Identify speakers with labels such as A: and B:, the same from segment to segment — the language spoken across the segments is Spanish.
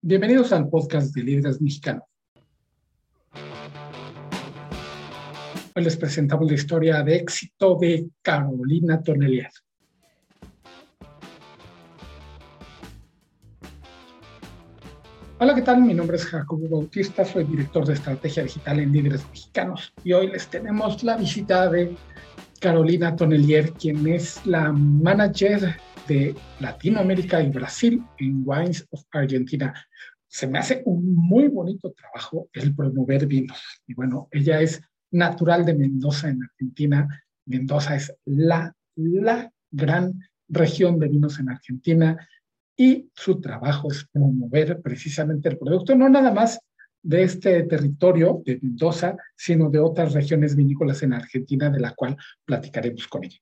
A: Bienvenidos al podcast de Líderes Mexicanos. Hoy les presentamos la historia de éxito de Carolina Tonelier. Hola, ¿qué tal? Mi nombre es Jacobo Bautista, soy director de estrategia digital en Líderes Mexicanos y hoy les tenemos la visita de Carolina Tonelier, quien es la manager de Latinoamérica y Brasil en Wines of Argentina. Se me hace un muy bonito trabajo el promover vinos. Y bueno, ella es natural de Mendoza en Argentina. Mendoza es la, la gran región de vinos en Argentina y su trabajo es promover precisamente el producto, no nada más de este territorio de Mendoza, sino de otras regiones vinícolas en Argentina, de la cual platicaremos con ella.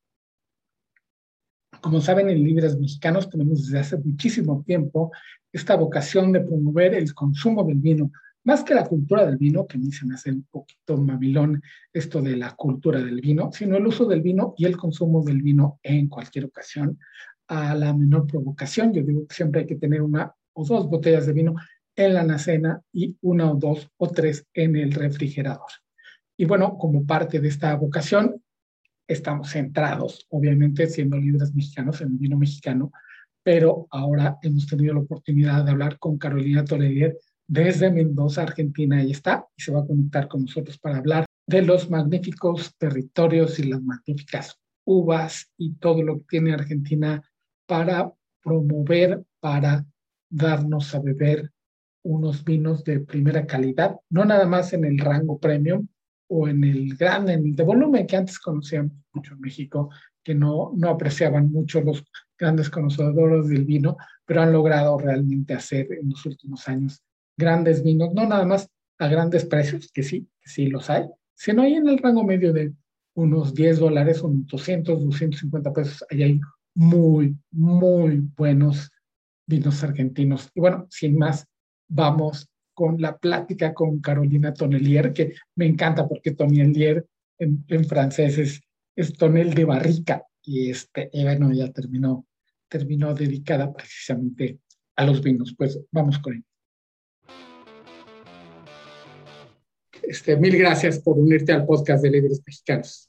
A: Como saben, en Líderes Mexicanos tenemos desde hace muchísimo tiempo esta vocación de promover el consumo del vino, más que la cultura del vino, que a mí se me hace un poquito mamilón esto de la cultura del vino, sino el uso del vino y el consumo del vino en cualquier ocasión, a la menor provocación. Yo digo que siempre hay que tener una o dos botellas de vino en la alacena y una o dos o tres en el refrigerador. Y bueno, como parte de esta vocación, estamos centrados, obviamente, siendo líderes mexicanos en el vino mexicano, pero ahora hemos tenido la oportunidad de hablar con Carolina Toledier desde Mendoza, Argentina. Ahí está y se va a conectar con nosotros para hablar de los magníficos territorios y las magníficas uvas y todo lo que tiene Argentina para promover, para darnos a beber unos vinos de primera calidad, no nada más en el rango premium, o en el gran, en el de volumen que antes conocían mucho en México, que no, no apreciaban mucho los grandes conocedores del vino, pero han logrado realmente hacer en los últimos años grandes vinos, no nada más a grandes precios, que sí, que sí los hay, sino ahí en el rango medio de unos 10 dólares, unos 200, 250 pesos, ahí hay muy, muy buenos vinos argentinos. Y bueno, sin más, vamos con la plática con Carolina Tonelier, que me encanta porque Tonelier en, en francés es, es, tonel de barrica y este, bueno, ya terminó, terminó dedicada precisamente a los vinos. Pues vamos con él. Este, mil gracias por unirte al podcast de Líderes Mexicanos.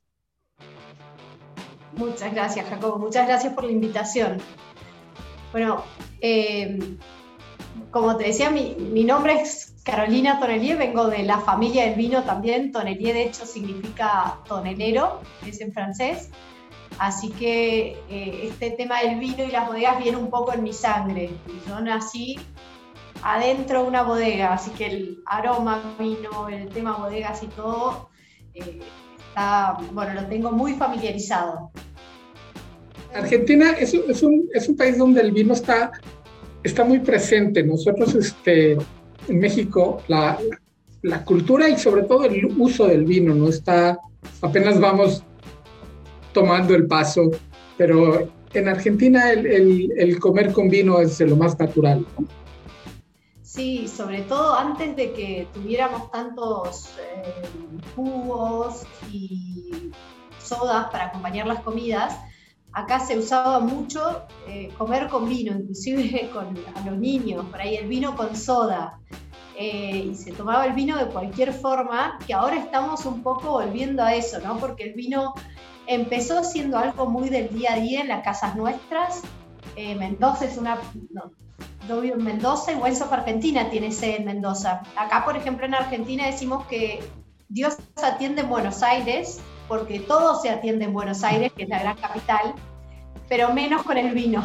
B: Muchas gracias, Jacobo. Muchas gracias por la invitación. Bueno, eh, como te decía, mi, mi, nombre es Carolina Tonelier, vengo de la familia del vino también. Tonelier, de hecho, significa tonelero, es en francés. Así que eh, este tema del vino y las bodegas viene un poco en mi sangre. Yo nací adentro de una bodega, así que el aroma vino, el tema bodegas y todo, eh, está, bueno, lo tengo muy familiarizado.
A: Argentina es, es, un, es un país donde el vino está está muy presente. Nosotros este, en México, la, la, cultura y sobre todo el uso del vino, ¿no? Está, apenas vamos tomando el paso, pero en Argentina el, el, comer con vino es lo más natural.
B: Sí, sobre todo antes de que tuviéramos tantos eh, jugos y sodas para acompañar las comidas, acá se usaba mucho eh, comer con vino, inclusive con a los niños, por ahí el vino con soda. Eh, y se tomaba el vino de cualquier forma, que ahora estamos un poco volviendo a eso, ¿no? Porque el vino empezó siendo algo muy del día a día en las casas nuestras. Eh, Mendoza es una... No, yo vivo en Mendoza y Wines Argentina tiene sede en Mendoza. Acá, por ejemplo, en Argentina decimos que Dios atiende en Buenos Aires, porque todo se atiende en Buenos Aires, que es la gran capital, pero menos con el vino.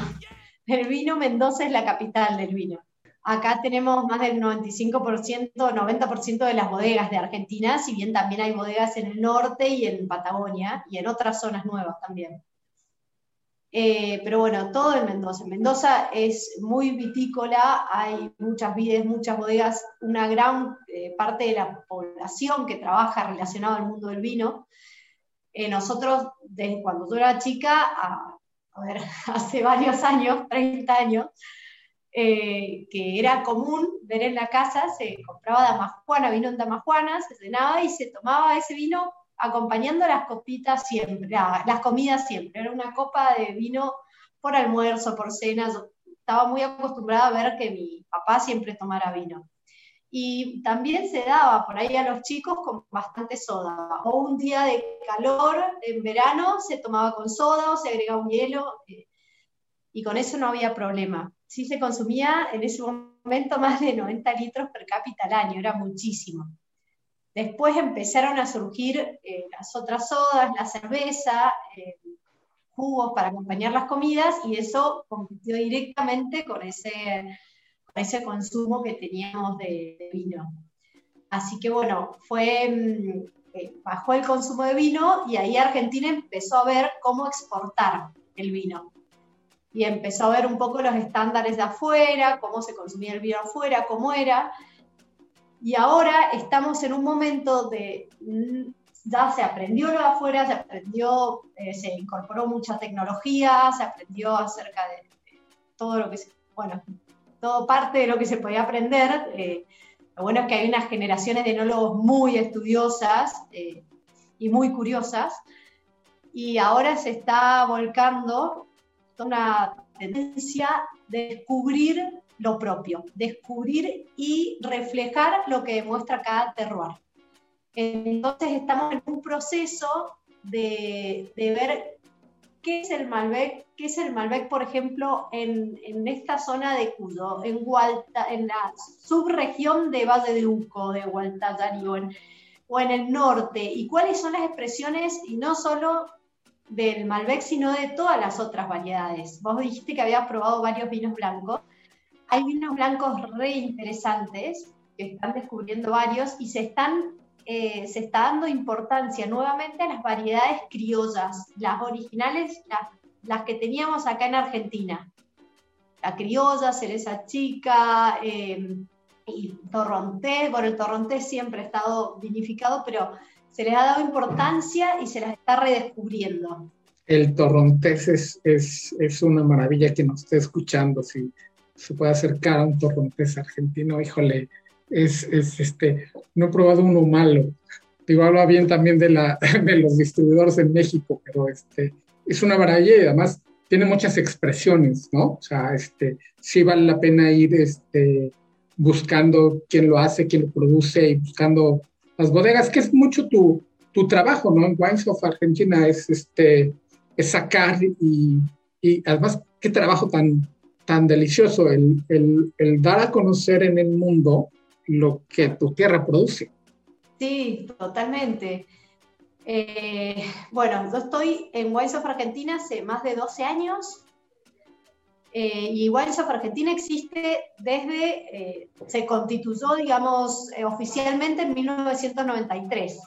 B: El vino, Mendoza es la capital del vino. Acá tenemos más del 95%, 90% de las bodegas de Argentina, si bien también hay bodegas en el norte y en Patagonia y en otras zonas nuevas también. Eh, pero bueno, todo en Mendoza. Mendoza es muy vitícola, hay muchas vides, muchas bodegas, una gran eh, parte de la población que trabaja relacionado al mundo del vino. Eh, nosotros, desde cuando yo era chica, a, ver, hace varios años, 30 años, que era común ver en la casa, se compraba damajuana, vino en damajuana, se cenaba y se tomaba ese vino acompañando las copitas siempre, las comidas siempre. Era una copa de vino por almuerzo, por cena. estaba muy acostumbrada a ver que mi papá siempre tomara vino. Y también se daba por ahí a los chicos con bastante soda. O un día de calor en verano se tomaba con soda o se agregaba un hielo eh, y con eso no había problema. Sí se consumía en ese momento más de 90 litros per cápita al año, era muchísimo. Después empezaron a surgir eh, las otras sodas, la cerveza, eh, jugos para acompañar las comidas y eso compitió directamente con ese, ese consumo que teníamos de, vino. Así que bueno, fue, mm, eh, bajó el consumo de vino y ahí Argentina empezó a ver cómo exportar el vino. Y empezó a ver un poco los estándares de afuera, cómo se consumía el vino afuera, cómo era. Y ahora estamos en un momento de mm, ya se aprendió lo afuera, se aprendió, eh, se incorporó mucha tecnología, se aprendió acerca de, todo lo que se, bueno, todo parte de lo que se podía aprender. Eh, lo bueno es que hay unas generaciones de enólogos muy estudiosas eh, y muy curiosas, y ahora se está volcando una tendencia de descubrir lo propio, descubrir y reflejar lo que demuestra cada terroir. Entonces estamos en un proceso de, ver qué es el Malbec, qué es el Malbec, por ejemplo, en, esta zona de Cudo, en, en la subregión de Valle de Uco, de Gualtallari o o en el norte, y cuáles son las expresiones, y no solo del Malbec, sino de todas las otras variedades. Vos dijiste que habías probado varios vinos blancos. Hay vinos blancos re interesantes, que están descubriendo varios, y se están eh, se está dando importancia nuevamente a las variedades criollas, las originales, las, que teníamos acá en Argentina. La criolla, cereza chica, eh, y torrontés, bueno, el torrontés siempre ha estado vinificado, pero se les ha dado importancia y se las está redescubriendo.
A: El torrontés es, es, es una maravilla que nos esté escuchando, si se puede acercar a un torrontés argentino, híjole, es, este, no he probado uno malo. Digo, habla bien también de, la, de los distribuidores en México, pero este, es una maravilla y además tiene muchas expresiones, ¿no? O sea, este, sí vale la pena ir este, buscando quién lo hace, quién lo produce y buscando las bodegas, que es mucho tu, tu trabajo, ¿no? En Wines of Argentina es, este, es sacar y, y además qué trabajo tan, tan delicioso el, el, el, dar a conocer en el mundo lo que tu tierra produce.
B: Sí, totalmente. Eh, bueno, yo estoy en Wines of Argentina hace más de 12 años eh, y Wines of Argentina existe desde, eh, se constituyó, digamos, oficialmente en 1993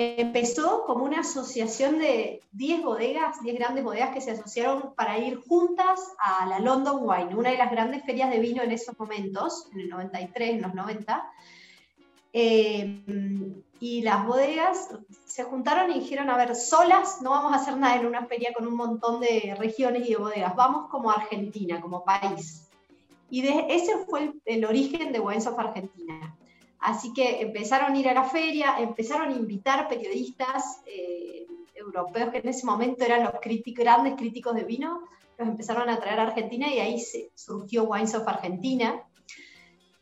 B: empezó como una asociación de 10 bodegas, 10 grandes bodegas que se asociaron para ir juntas a la London Wine, una de las grandes ferias de vino en esos momentos, en el 93, en los 90. Eh, y las bodegas se juntaron y dijeron, a ver, solas no vamos a hacer nada en una feria con un montón de regiones y de bodegas, vamos como Argentina, como país. Y de, ese fue el, el origen de Wines of Argentina. Así que empezaron a ir a la feria, empezaron a invitar periodistas eh, europeos que en ese momento eran los grandes críticos de vino, los empezaron a traer a Argentina y ahí se, surgió Wines of Argentina,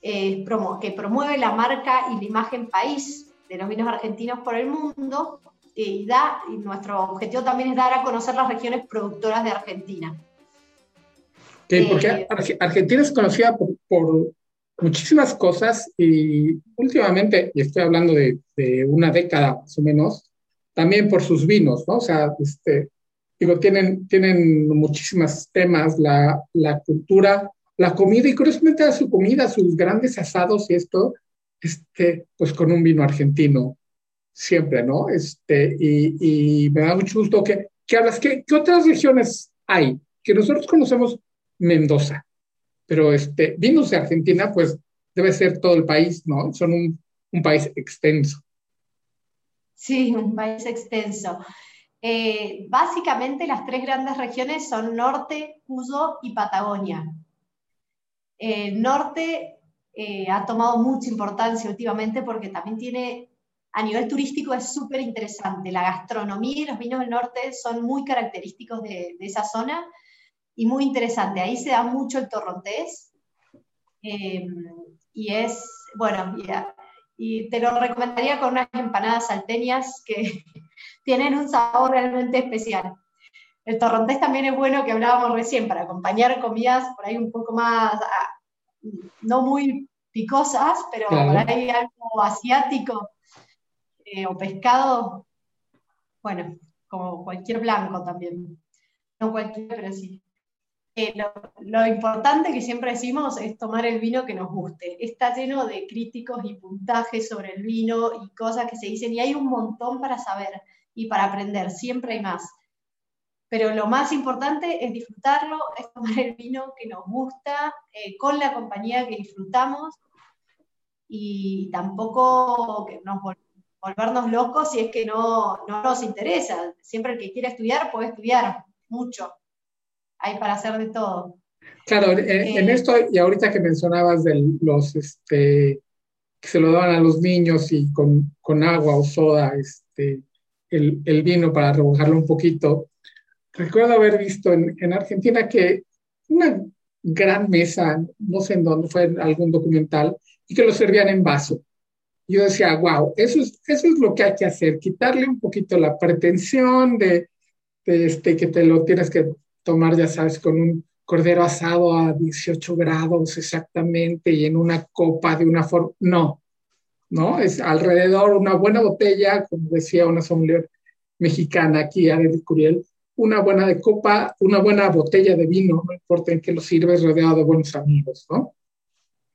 B: eh, que promueve la marca y la imagen país de los vinos argentinos por el mundo y, da, y nuestro objetivo también es dar a conocer las regiones productoras de Argentina.
A: porque eh, Argentina es conocida por muchísimas cosas y últimamente, y estoy hablando de, una década más o menos, también por sus vinos, ¿no? O sea, este, digo, tienen, tienen muchísimos temas, la, la cultura, la comida y curiosamente a su comida, sus grandes asados y esto, este, pues con un vino argentino, siempre, ¿no? Este, y, me da mucho gusto que, que hablas, ¿qué, ¿qué otras regiones hay? Que nosotros conocemos Mendoza, pero este, vinos de Argentina, pues debe ser todo el país, ¿no? Son un, país extenso.
B: Sí, un país extenso. Eh, básicamente las tres grandes regiones son Norte, Cuyo y Patagonia. El norte eh, ha tomado mucha importancia últimamente porque también tiene, a nivel turístico es súper interesante. La gastronomía y los vinos del norte son muy característicos de esa zona y muy interesante. Ahí se da mucho el torrontés eh, y es, bueno, y te lo recomendaría con unas empanadas salteñas que tienen un sabor realmente especial. El torrontés también es bueno, que hablábamos recién, para acompañar comidas por ahí un poco más, ah, no muy picosas, pero por ahí algo asiático eh, o pescado, bueno, como cualquier blanco también. No cualquier, pero sí. Lo, importante que siempre decimos es tomar el vino que nos guste. Está lleno de críticos y puntajes sobre el vino y cosas que se dicen, y hay un montón para saber y para aprender, siempre hay más. Pero lo más importante es disfrutarlo, es tomar el vino que nos gusta, eh, con la compañía que disfrutamos, y tampoco que nos volvernos locos si es que no, no nos interesa. Siempre el que quiere estudiar puede estudiar mucho hay para hacer de todo.
A: Claro, en, eh, esto, y ahorita que mencionabas de los, este, que se lo daban a los niños y con, con agua o soda, este, el, el, vino para rebajarlo un poquito, recuerdo haber visto en, en, Argentina que una gran mesa, no sé en dónde, fue en algún documental, y que lo servían en vaso. Yo decía, wow, eso es, eso es lo que hay que hacer, quitarle un poquito la pretensión de, de este, que te lo tienes que tomar, ya sabes, con un cordero asado a 18 grados exactamente y en una copa de una forma. No, ¿no? Es alrededor una buena botella, como decía una sommelier mexicana aquí, Adel Curiel, una buena de copa, una buena botella de vino, no importa en qué lo sirves, rodeado de buenos amigos, ¿no?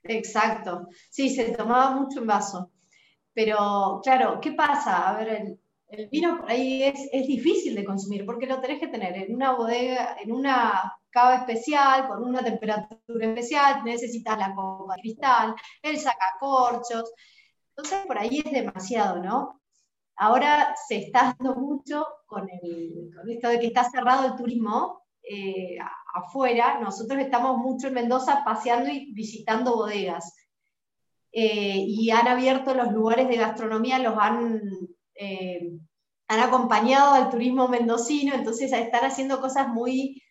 B: Exacto. Sí, se tomaba mucho en vaso. Pero, claro, ¿qué pasa? A ver, el, el vino por ahí es, es, difícil de consumir porque lo tenés que tener en una bodega, en una cava especial, con una temperatura especial, necesitas la copa de cristal, el sacacorchos. Entonces por ahí es demasiado, ¿no? Ahora se está dando mucho con, el, con esto de que está cerrado el turismo eh, afuera. Nosotros estamos mucho en Mendoza paseando y visitando bodegas. Eh, y han abierto los lugares de gastronomía, los han eh, han acompañado al turismo mendocino, entonces están haciendo cosas muy,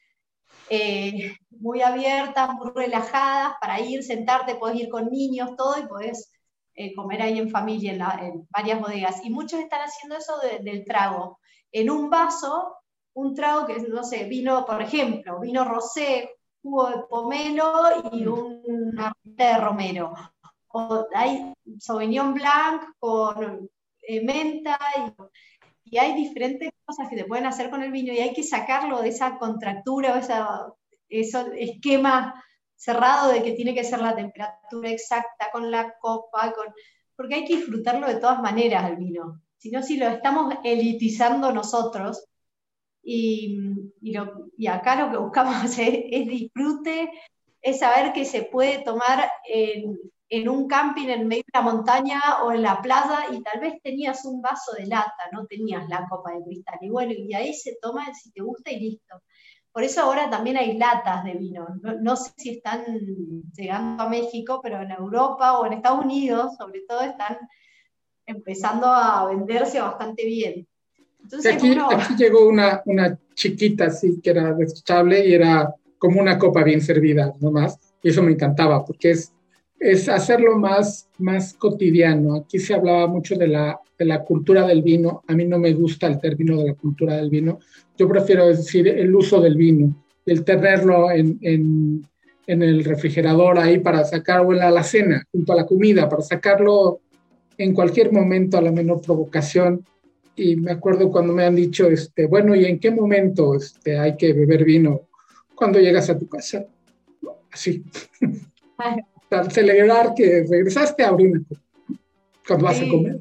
B: eh, muy abiertas, muy relajadas para ir, sentarte, puedes ir con niños, todo, y puedes eh, comer ahí en familia, en, varias bodegas. Y muchos están haciendo eso del trago. En un vaso, un trago que, no sé, vino, por ejemplo, vino rosé, jugo de pomelo y una de romero. O hay Sauvignon Blanc con menta y, hay diferentes cosas que te pueden hacer con el vino y hay que sacarlo de esa contractura o esa, ese esquema cerrado de que tiene que ser la temperatura exacta con la copa, con, porque hay que disfrutarlo de todas maneras el vino. Si no, si lo estamos elitizando nosotros, y, y, acá lo que buscamos es, es, disfrute, es saber que se puede tomar en, en un camping en medio de la montaña o en la playa y tal vez tenías un vaso de lata, no tenías la copa de cristal. Y bueno, y ahí se toma si te gusta y listo. Por eso ahora también hay latas de vino. No, sé si están llegando a México, pero en Europa o en Estados Unidos, sobre todo, están empezando a venderse bastante bien.
A: Entonces, aquí, aquí, llegó una, una chiquita, así, que era desechable y era como una copa bien servida, nomás. Y eso me encantaba, porque es es hacerlo más, más cotidiano. Aquí se hablaba mucho de la, de la cultura del vino. A mí no me gusta el término de la cultura del vino. Yo prefiero decir el uso del vino, el tenerlo en, en, en el refrigerador ahí para sacar o en la alacena, junto a la comida, para sacarlo en cualquier momento a la menor provocación. Y me acuerdo cuando me han dicho, este, bueno, ¿y en qué momento este, hay que beber vino? Cuando llegas a tu casa. Así para celebrar que regresaste a abrir cuando vas a comer.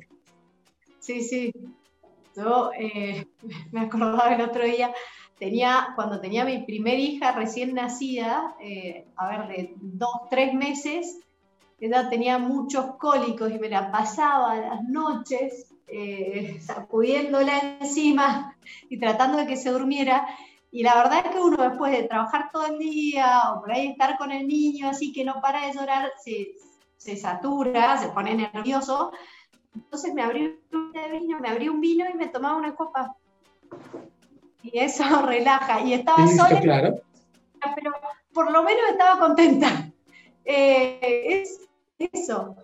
B: Sí, sí. Yo eh, me acordaba el otro día, tenía, cuando tenía mi primer hija recién nacida, eh, a ver, de dos, tres meses, ella tenía muchos cólicos y me la pasaba las noches eh, sacudiéndola encima y tratando de que se durmiera. Y la verdad es que uno después de trabajar todo el día o por ahí estar con el niño así que no para de llorar, se, se satura, se pone nervioso. Entonces me abrí un vino, me abrí un vino y me tomaba una copa. Y eso relaja. Y estaba sola. Claro. pero por lo menos estaba contenta. Eh, es eso,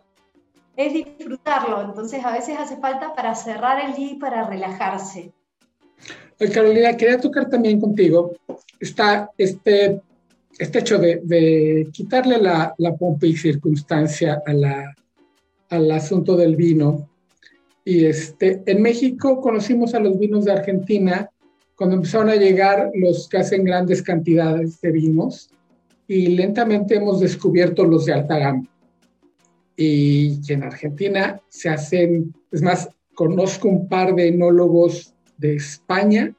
B: es disfrutarlo. Entonces a veces hace falta para cerrar el día y para relajarse.
A: Carolina, quería tocar también contigo está este, este hecho de, quitarle la, la, pompa y circunstancia a al asunto del vino. Y este, en México conocimos a los vinos de Argentina cuando empezaron a llegar los que hacen grandes cantidades de vinos y lentamente hemos descubierto los de alta gama. Y en Argentina se hacen, es más, conozco un par de enólogos de España,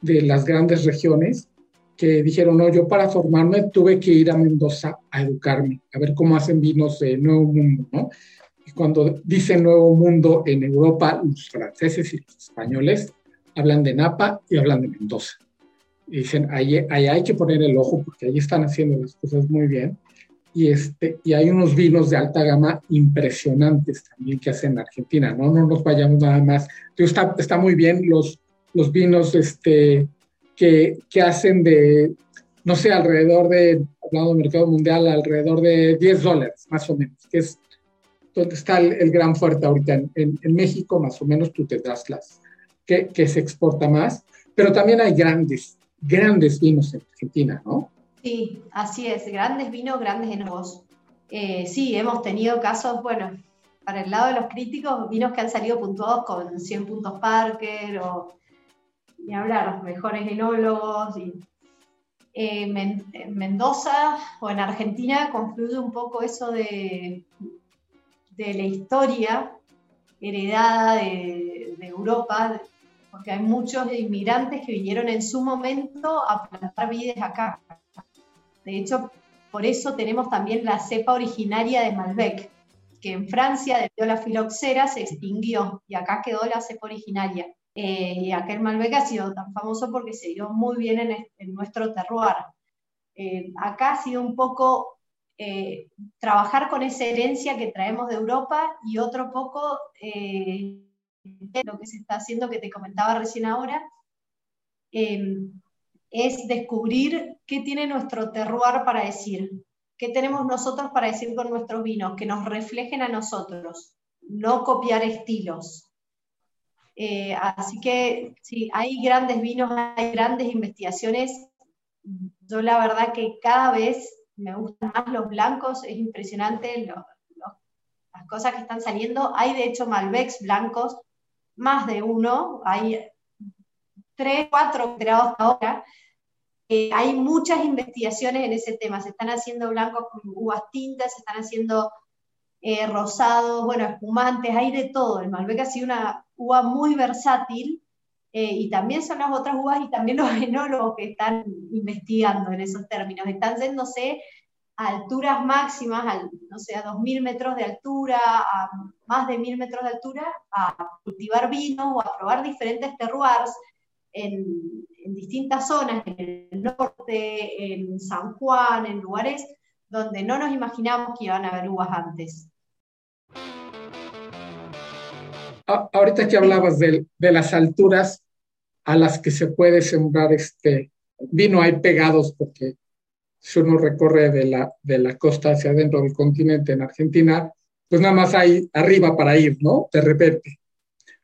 A: de las grandes regiones, que dijeron, no, yo para formarme tuve que ir a Mendoza a educarme, a ver cómo hacen vinos de Nuevo Mundo, ¿no? Y cuando dicen Nuevo Mundo en Europa, los franceses y los españoles hablan de Napa y hablan de Mendoza. Y dicen, ahí, ahí hay que poner el ojo porque ahí están haciendo las cosas muy bien. Y, este, y hay unos vinos de alta gama impresionantes también que hacen en Argentina, ¿no? No nos vayamos nada más. Está, está muy bien los, los vinos este, que, que hacen de, no sé, alrededor de, hablando del mercado mundial, alrededor de 10 dólares, más o menos, que es donde está el, gran fuerte ahorita. En, en, México, más o menos, tú tendrás las que, que se exporta más, pero también hay grandes, grandes vinos en Argentina, ¿no?
B: Sí, así es, grandes vinos, grandes enojos. Eh, sí, hemos tenido casos, bueno, para el lado de los críticos, vinos que han salido puntuados con 100 puntos Parker o, ni hablar, mejores enólogos. Y, eh, en Mendoza o en Argentina confluye un poco eso de, de la historia heredada de, de Europa, porque hay muchos inmigrantes que vinieron en su momento a plantar vides acá. De hecho, por eso tenemos también la cepa originaria de Malbec, que en Francia, debido a la filoxera, se extinguió y acá quedó la cepa originaria. Eh, y aquel Malbec ha sido tan famoso porque se dio muy bien en, nuestro terroir. Eh, acá ha sido un poco eh, trabajar con esa herencia que traemos de Europa y otro poco lo que se está haciendo, que te comentaba recién ahora, es descubrir qué tiene nuestro terroir para decir, qué tenemos nosotros para decir con nuestros vinos, que nos reflejen a nosotros, no copiar estilos. Eh, así que sí, hay grandes vinos, hay grandes investigaciones. Yo la verdad que cada vez me gustan más los blancos, es impresionante las cosas que están saliendo. Hay de hecho Malbecs blancos, más de uno, hay tres, cuatro creados ahora, eh, hay muchas investigaciones en ese tema. Se están haciendo blancos con uvas tintas, se están haciendo eh, rosados, bueno, espumantes, hay de todo. El Malbec ha sido una uva muy versátil eh, y también son las otras uvas y también los enólogos que están investigando en esos términos. Están yéndose a alturas máximas, no sé, a 2.000 metros de altura, a más de 1.000 metros de altura, a cultivar vinos o a probar diferentes terroirs en distintas zonas, en el norte, en San Juan, en lugares donde no nos imaginamos que iban a haber uvas antes.
A: Ahorita que hablabas de, de, las alturas a las que se puede sembrar este vino, hay pegados porque si uno recorre de la, de la costa hacia adentro del continente en Argentina, pues nada más hay arriba para ir, ¿no? De repente.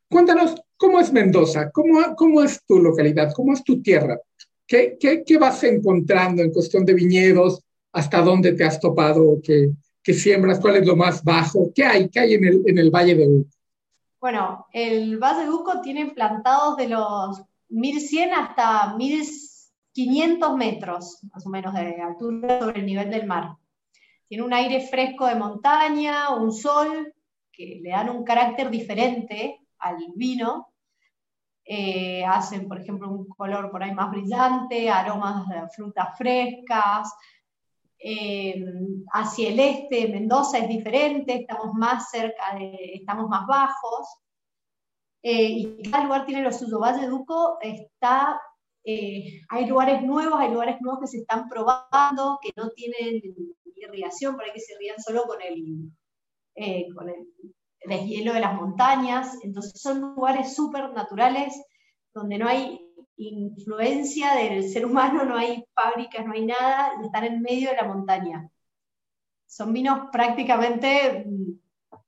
A: Cuéntanos, ¿Cómo es Mendoza? ¿Cómo, cómo es tu localidad? ¿Cómo es tu tierra? ¿Qué, qué, qué vas encontrando en cuestión de viñedos? ¿Hasta dónde te has topado? ¿Qué, qué siembras? ¿Cuál es lo más bajo? ¿Qué hay? ¿Qué hay en el, en el Valle de Uco?
B: Bueno, el Valle de Uco tiene plantados de los 1100 hasta 1500 metros, más o menos, de altura sobre el nivel del mar. Tiene un aire fresco de montaña, un sol que le dan un carácter diferente al vino eh, hacen, por ejemplo, un color por ahí más brillante, aromas de frutas frescas. Eh, hacia el este, Mendoza es diferente, estamos más cerca de, estamos más bajos. Eh, y cada lugar tiene lo suyo. Valle Duco está, hay lugares nuevos, hay lugares nuevos que se están probando, que no tienen irrigación, por ahí que se rían solo con el, con el deshielo de las montañas, entonces son lugares súper naturales donde no hay influencia del ser humano, no hay fábricas, no hay nada, están en medio de la montaña. Son vinos prácticamente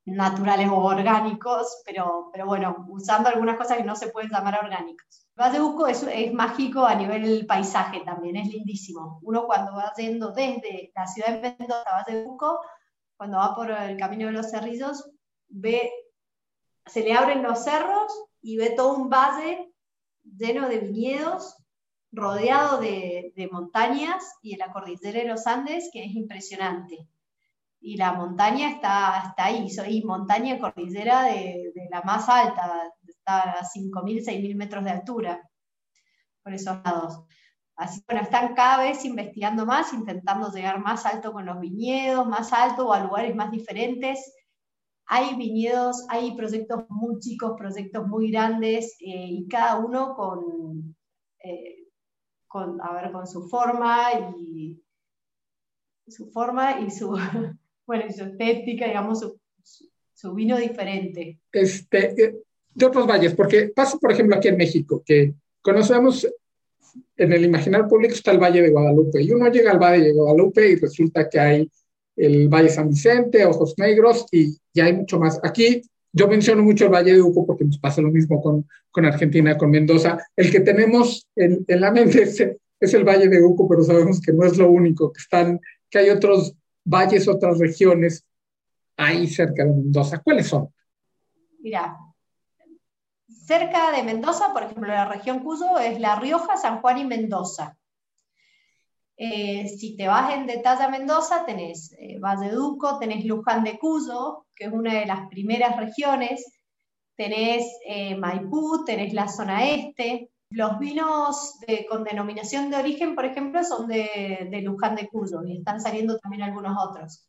B: naturales o orgánicos, pero, pero bueno, usando algunas cosas que no se pueden llamar orgánicos. Valle Uco es, es, mágico a nivel paisaje también, es lindísimo. Uno cuando va yendo desde la ciudad de Mendoza a Valle Uco, cuando va por el camino de los cerrillos, ve, se le abren los cerros y ve todo un valle lleno de viñedos, rodeado de, montañas y de la cordillera de los Andes, que es impresionante y la montaña está, está ahí, soy montaña cordillera de, la más alta, está a 5.000, 6.000 metros de altura, por esos lados. Así bueno, están cada vez investigando más, intentando llegar más alto con los viñedos, más alto o a lugares más diferentes. Hay viñedos, hay proyectos muy chicos, proyectos muy grandes, eh, y cada uno con, eh, con, a ver, con su forma y su forma y su, bueno, su estética, digamos, su, vino diferente.
A: Este, eh, de otros valles, porque pasa, por ejemplo, aquí en México, que conocemos en el imaginario público está el Valle de Guadalupe, y uno llega al Valle de Guadalupe y resulta que hay el Valle San Vicente, Ojos Negros, y ya hay mucho más. Aquí yo menciono mucho el Valle de Uco porque nos pasa lo mismo con, con Argentina, con Mendoza. El que tenemos en, en la mente es, es, el Valle de Uco, pero sabemos que no es lo único, que, están, que hay otros valles, otras regiones ahí cerca de Mendoza. ¿Cuáles son?
B: Mira, cerca de Mendoza, por ejemplo, la región Cuyo es La Rioja, San Juan y Mendoza. Eh, si te vas en detalle a Mendoza, tenés eh, Valleduco, tenés Luján de Cuyo, que es una de las primeras regiones, tenés eh, Maipú, tenés la zona este, los vinos con denominación de origen, por ejemplo, son de, de, Luján de Cuyo y están saliendo también algunos otros.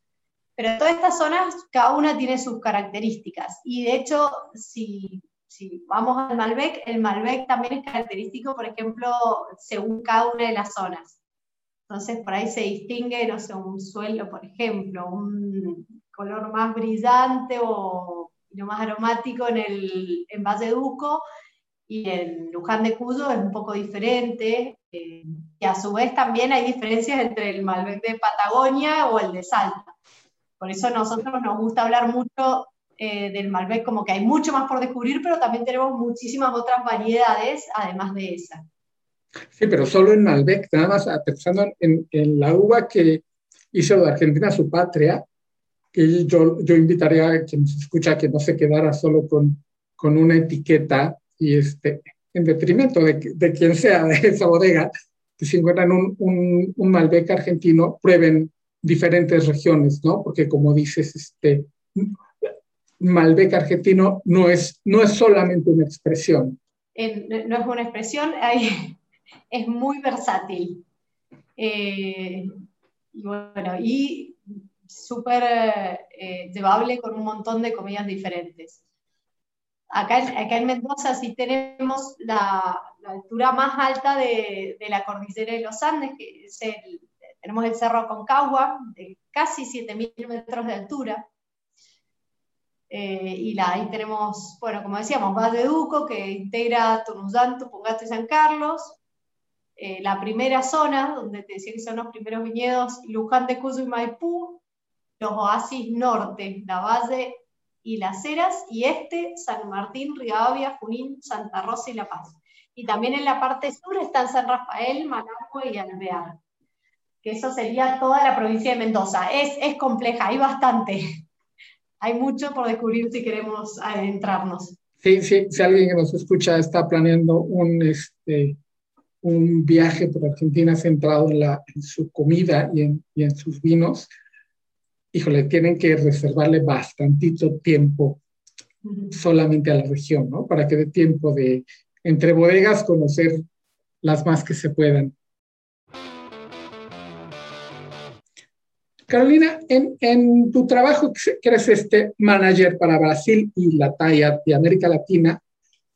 B: Pero todas estas zonas, cada una tiene sus características. Y de hecho, si, si vamos al Malbec, el Malbec también es característico, por ejemplo, según cada una de las zonas. Entonces, por ahí se distingue, no sé, un suelo, por ejemplo, un color más brillante o más aromático en el en Valle Duco y en Luján de Cuyo es un poco diferente. Eh, y a su vez también hay diferencias entre el Malbec de Patagonia o el de Salta. Por eso a nosotros nos gusta hablar mucho eh, del Malbec, como que hay mucho más por descubrir, pero también tenemos muchísimas otras variedades además de esa.
A: Sí, pero solo en Malbec, nada más pensando en, en la uva que hizo de Argentina su patria, que yo, yo invitaría a quien se escucha que no se quedara solo con, con una etiqueta, y este, en detrimento de, de quien sea de esa bodega, que si encuentran un, un, un, Malbec argentino, prueben diferentes regiones, ¿no? Porque como dices, este, Malbec argentino no es, no es solamente una expresión.
B: Eh, no es una expresión, hay, es muy versátil. Eh, y bueno, y súper eh, llevable con un montón de comidas diferentes. Acá, acá en Mendoza sí tenemos la, la altura más alta de, de, la cordillera de los Andes, que es el, tenemos el Cerro Concagua, de casi 7.000 metros de altura. Eh, y la, ahí tenemos, bueno, como decíamos, Valle Duco, que integra Tunuyán, Tupungato y San Carlos. Eh, la primera zona, donde te decía que son los primeros viñedos, Luján de Cuyo y Maipú, los oasis norte, la Valle y Las Heras, y este, San Martín, Rivadavia, Junín, Santa Rosa y La Paz. Y también en la parte sur están San Rafael, Managua y Alvear, que eso sería toda la provincia de Mendoza. Es, es compleja, hay bastante. Hay mucho por descubrir si queremos adentrarnos.
A: Sí, sí, si alguien que nos escucha está planeando un, este, un viaje por Argentina centrado en, la, en su comida y en, y en sus vinos, híjole, tienen que reservarle bastantito tiempo solamente a la región, ¿no? Para que dé tiempo de, entre bodegas, conocer las más que se puedan. Carolina, en, en, tu trabajo que eres este manager para Brasil y la talla de América Latina,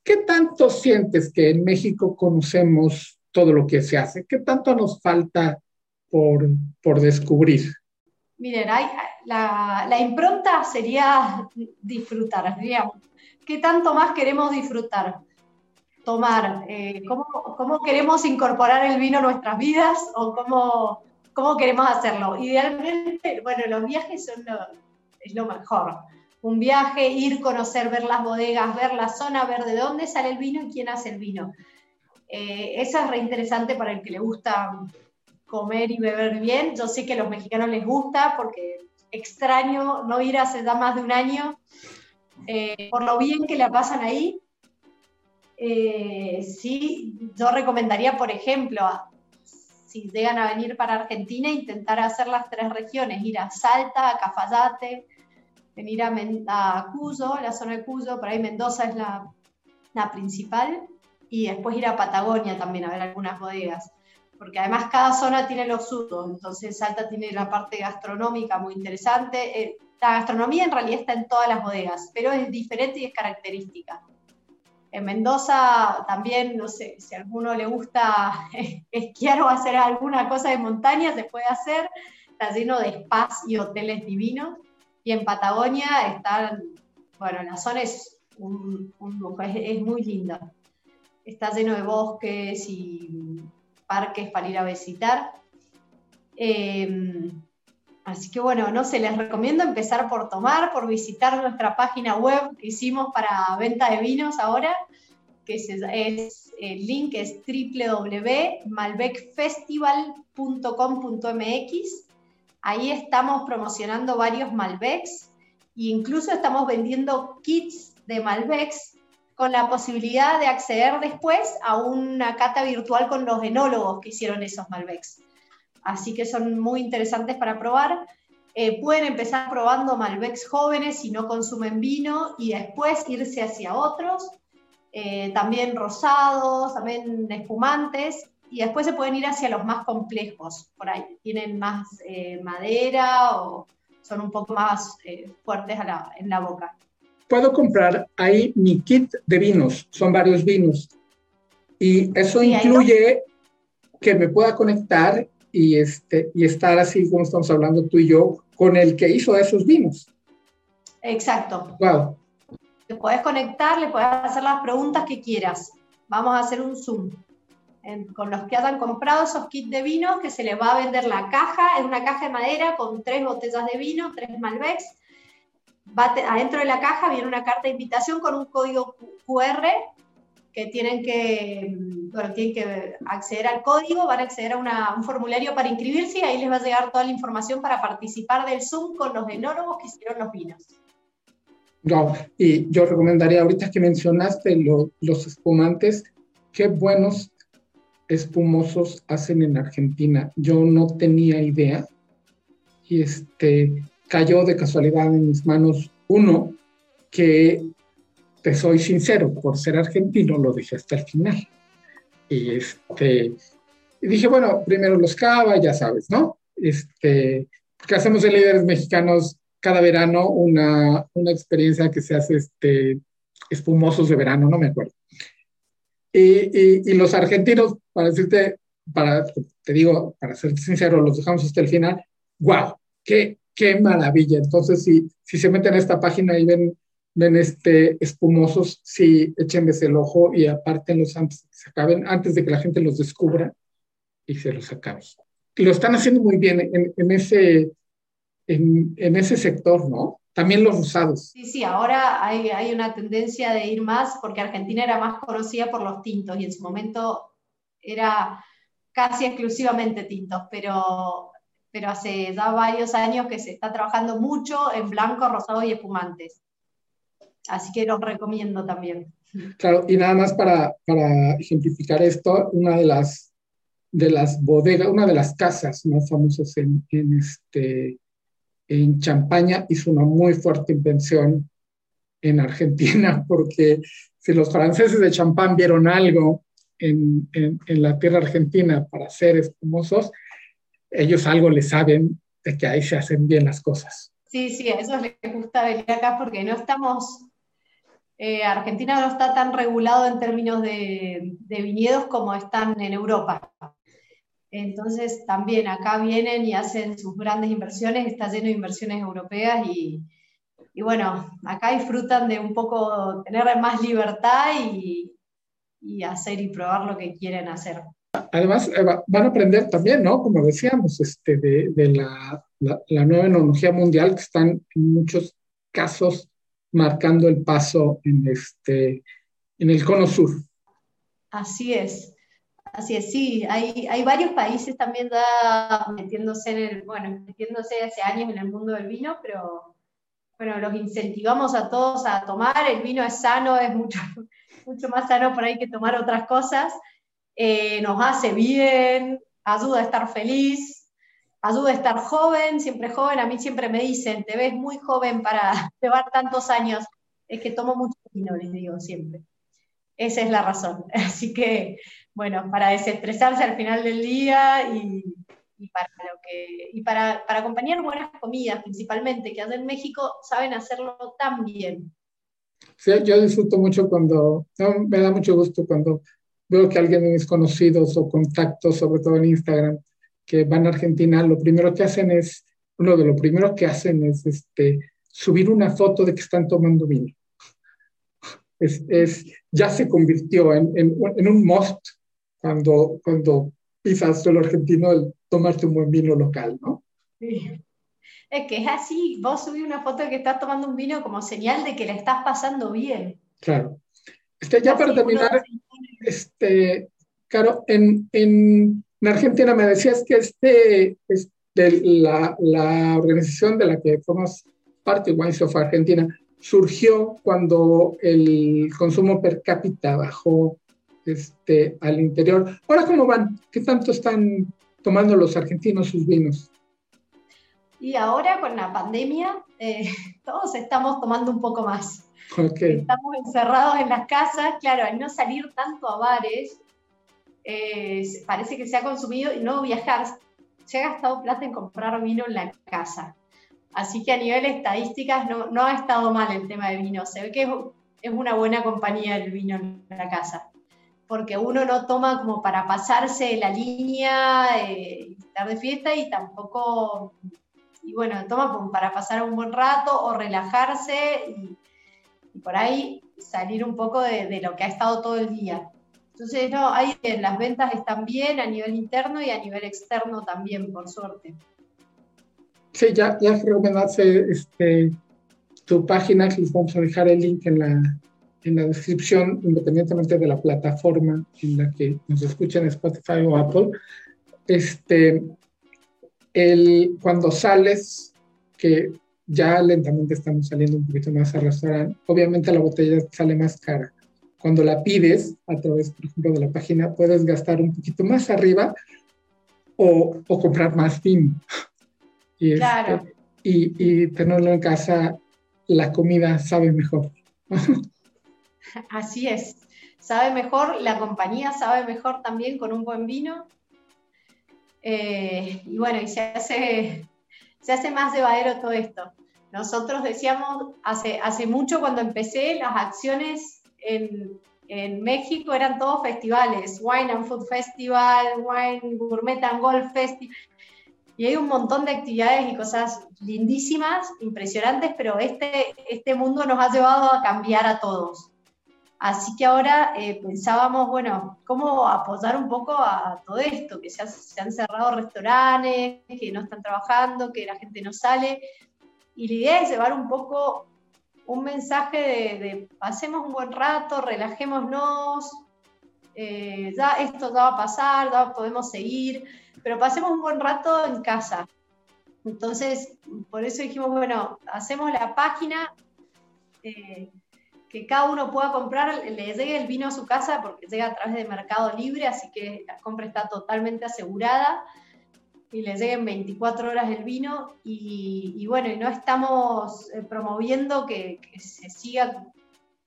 A: ¿qué tanto sientes que en México conocemos todo lo que se hace? ¿Qué tanto nos falta por, por descubrir?
B: Miren, la, la, impronta sería disfrutar, digamos. ¿Qué tanto más queremos disfrutar? tomar, eh, ¿cómo, queremos incorporar el vino a nuestras vidas o cómo, cómo queremos hacerlo. Idealmente, bueno, los viajes son lo, es lo mejor. Un viaje, ir, conocer, ver las bodegas, ver la zona, ver de dónde sale el vino y quién hace el vino. Eh, eso es re interesante para el que le gusta comer y beber bien. Yo sé que a los mexicanos les gusta porque extraño no ir hace ya más de un año eh, por lo bien que la pasan ahí. Eh, sí, yo recomendaría, por ejemplo, si llegan a venir para Argentina, intentar hacer las tres regiones, ir a Salta, a Cafayate, venir a, Cuyo, la zona de Cuyo, por ahí Mendoza es la, la principal, y después ir a Patagonia también a ver algunas bodegas porque además cada zona tiene lo suyo, entonces Salta tiene la parte gastronómica muy interesante. Eh, la gastronomía en realidad está en todas las bodegas, pero es diferente y es característica. En Mendoza también, no sé, si a alguno le gusta esquiar o hacer alguna cosa de montaña, se puede hacer. Está lleno de spas y hoteles divinos. Y en Patagonia están, bueno, la zona es, un, es muy linda. Está lleno de bosques y parques para ir a visitar. Em, así que bueno, no sé, les recomiendo empezar por tomar, por visitar nuestra página web que hicimos para venta de vinos ahora, que es, el link es www.malbecfestival.com.mx. Ahí estamos promocionando varios Malbecs e incluso estamos vendiendo kits de Malbecs con la posibilidad de acceder después a una cata virtual con los enólogos que hicieron esos Malbecs. Así que son muy interesantes para probar. Eh, pueden empezar probando Malbecs jóvenes si no consumen vino y después irse hacia otros, eh, también rosados, también espumantes, y después se pueden ir hacia los más complejos, por ahí. Tienen más eh, madera o son un poco más fuertes en la boca
A: puedo comprar ahí mi kit de vinos, son varios vinos. Y eso incluye que me pueda conectar y, este, y estar así como estamos hablando tú y yo con el que hizo esos vinos.
B: Exacto.
A: Wow.
B: Te puedes conectar, le puedes hacer las preguntas que quieras. Vamos a hacer un Zoom. con los que hayan comprado esos kits de vinos, que se les va a vender la caja, es una caja de madera con tres botellas de vino, tres Malbecs, adentro de la caja viene una carta de invitación con un código QR que tienen que, bueno, tienen que acceder al código, van a acceder a un formulario para inscribirse y ahí les va a llegar toda la información para participar del Zoom con los enólogos que hicieron los vinos.
A: No, y yo recomendaría, ahorita que mencionaste los espumantes, qué buenos espumosos hacen en Argentina. Yo no tenía idea. Y este, cayó de casualidad en mis manos uno que, te soy sincero, por ser argentino lo dije hasta el final. Y este, dije, bueno, primero los cava, ya sabes, ¿no? Este, porque hacemos en líderes mexicanos cada verano una, una experiencia que se hace este, espumosos de verano, no me acuerdo. Y, y, los argentinos, para decirte, para, te digo, para ser sincero, los dejamos hasta el final, wow, qué qué maravilla. Entonces, si, si se meten a esta página y ven, ven este, espumosos, sí, échenles el ojo y apártenlos antes de que se acaben, antes de que la gente los descubra y se los acabe. Lo están haciendo muy bien en, en ese, en, en, ese sector, ¿no? También los rosados.
B: Sí, sí, ahora hay, hay una tendencia de ir más porque Argentina era más conocida por los tintos y en su momento era casi exclusivamente tintos, pero pero hace ya varios años que se está trabajando mucho en blanco, rosado y espumantes. Así que los recomiendo también.
A: Claro, y nada más para, para ejemplificar esto, una de las, de las bodegas, una de las casas más famosas en, en, este, en Champaña hizo una muy fuerte invención en Argentina, porque si los franceses de champán vieron algo en, en, la tierra argentina para ser espumosos, ellos algo le saben de que ahí se hacen bien las cosas.
B: Sí, sí, eso les gusta venir acá porque no estamos, eh, Argentina no está tan regulado en términos de, viñedos como están en Europa. Entonces también acá vienen y hacen sus grandes inversiones, está lleno de inversiones europeas y, y bueno, acá disfrutan de un poco tener más libertad y, y hacer y probar lo que quieren hacer.
A: Además, eh, van a aprender también, ¿no? Como decíamos, este, de, de la, la, nueva enología mundial que están en muchos casos marcando el paso en, este, en el cono sur.
B: Así es. Así es, sí, hay, hay varios países también ya metiéndose en el, bueno, metiéndose hace años en el mundo del vino, pero bueno, los incentivamos a todos a tomar, el vino es sano, es mucho, mucho más sano por ahí que tomar otras cosas, eh, nos hace bien, ayuda a estar feliz, ayuda a estar joven, siempre joven, a mí siempre me dicen, te ves muy joven para llevar tantos años, es que tomo mucho vino, les digo siempre. Esa es la razón. Así que, bueno, para desestresarse al final del día y, para, acompañar buenas comidas principalmente, que allá en México saben hacerlo tan bien.
A: Sí, yo disfruto mucho cuando, me da mucho gusto cuando veo que alguien de mis conocidos o contactos, sobre todo en Instagram, que van a Argentina, lo primero que hacen es, uno de lo primero que hacen es este, subir una foto de que están tomando vino es, ya se convirtió en, en, un must cuando, cuando pisas suelo argentino el tomarte un buen vino local, ¿no?
B: Sí. Es que es así, vos subís una foto de que estás tomando un vino como señal de que la estás pasando bien.
A: Claro. Este, ya para terminar, este, Caro, en, en, en, Argentina me decías que este, este la, la, organización de la que formas parte, Wines of Argentina, surgió cuando el consumo per cápita bajó este, al interior. Ahora, ¿cómo van? ¿Qué tanto están tomando los argentinos sus vinos?
B: Y ahora con la pandemia, eh, todos estamos tomando un poco más. Estamos encerrados en las casas, claro, al no salir tanto a bares, eh, parece que se ha consumido y no viajar, se ha gastado plata en comprar vino en la casa. Así que a nivel estadísticas no, no ha estado mal el tema de vino. Se ve que es, una buena compañía el vino en la casa. Porque uno no toma como para pasarse la línea, eh, estar de fiesta y tampoco, y bueno, toma para pasar un buen rato o relajarse y, por ahí salir un poco de, de, lo que ha estado todo el día. Entonces, no, hay, las ventas están bien a nivel interno y a nivel externo también, por suerte.
A: Sí, ya, ya recomendaste este, tu página, les vamos a dejar el link en la, en la descripción, independientemente de la plataforma en la que nos escuchen, Spotify o Apple. Este, el, cuando sales, que ya lentamente estamos saliendo un poquito más al restaurante, obviamente la botella sale más cara. Cuando la pides a través, por ejemplo, de la página, puedes gastar un poquito más arriba o, o comprar más vino. Y, claro. y, y tenerlo en casa, la comida sabe mejor.
B: Así es. Sabe mejor, la compañía sabe mejor también con un buen vino. Eh, y bueno, y se hace, se hace más llevadero todo esto. Nosotros decíamos, hace, hace mucho cuando empecé, las acciones en, en México eran todos festivales, Wine and Food Festival, Wine Gourmet and Golf Festival. Y hay un montón de actividades y cosas lindísimas, impresionantes, pero este, este mundo nos ha llevado a cambiar a todos. Así que ahora eh, pensábamos, bueno, cómo apoyar un poco a todo esto, que se, han cerrado restaurantes, que no están trabajando, que la gente no sale. Y la idea es llevar un poco un mensaje de, pasemos un buen rato, relajémonos, eh, ya esto ya va a pasar, ya podemos seguir pero pasemos un buen rato en casa. Entonces, por eso dijimos, bueno, hacemos la página, eh, que cada uno pueda comprar, le llegue el vino a su casa porque llega a través de Mercado Libre, así que la compra está totalmente asegurada y le lleguen 24 horas el vino y, bueno, no estamos eh, promoviendo que, se siga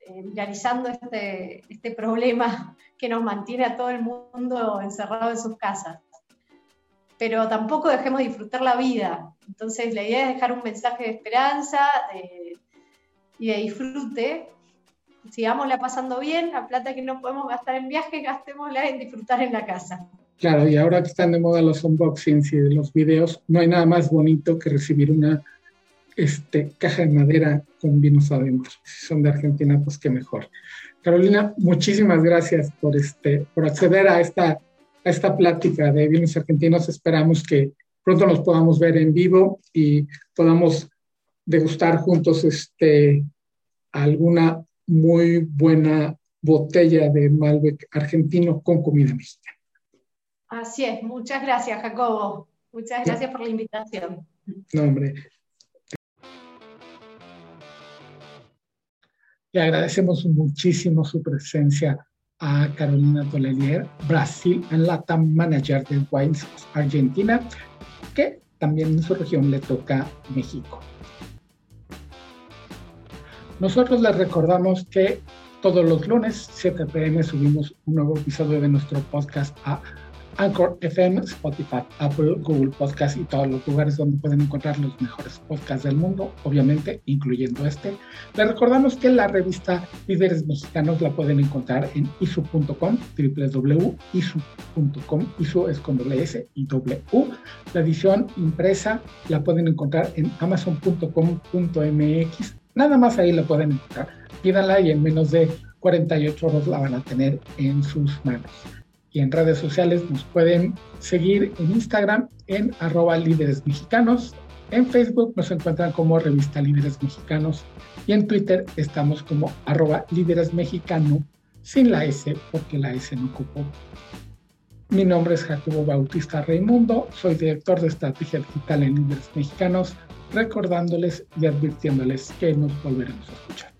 B: eh, viralizando este, este problema que nos mantiene a todo el mundo encerrado en sus casas pero tampoco dejemos de disfrutar la vida. Entonces la idea es dejar un mensaje de esperanza y de disfrute. Sigámosla pasando bien, la plata que no podemos gastar en viajes, gastémosla en disfrutar en la casa.
A: Claro, y ahora que están de moda los unboxings y los videos, no hay nada más bonito que recibir una este, caja de madera con vinos adentro. Si son de Argentina, pues qué mejor. Carolina, muchísimas gracias por, este, por acceder a esta, a esta plática de vinos argentinos. Esperamos que pronto nos podamos ver en vivo y podamos degustar juntos este, alguna muy buena botella de Malbec argentino con comida mexicana.
B: Así es, muchas gracias Jacobo, muchas gracias por la invitación.
A: No, hombre. Le agradecemos muchísimo su presencia a Carolina Tolelier, Brasil and Latam Manager de Wines Argentina, que también en su región le toca México. Nosotros les recordamos que todos los lunes, 7 pm, subimos un nuevo episodio de nuestro podcast a Anchor FM, Spotify, Apple, Google Podcast y todos los lugares donde pueden encontrar los mejores podcasts del mundo, obviamente incluyendo este. Les recordamos que la revista Líderes Mexicanos la pueden encontrar en isu.com, www.isu.com, isu es con doble S y U. La edición impresa la pueden encontrar en amazon.com.mx. Nada más ahí la pueden encontrar. Pídanla y en menos de 48 horas la van a tener en sus manos y en redes sociales nos pueden seguir en Instagram en arroba líderes mexicanos. En Facebook nos encuentran como revista Líderes Mexicanos y en Twitter estamos como arroba líderes mexicano sin la S porque la S no ocupó. Mi nombre es Jacobo Bautista Raimundo, soy director de estrategia digital en Líderes Mexicanos, recordándoles y advirtiéndoles que nos volveremos a escuchar.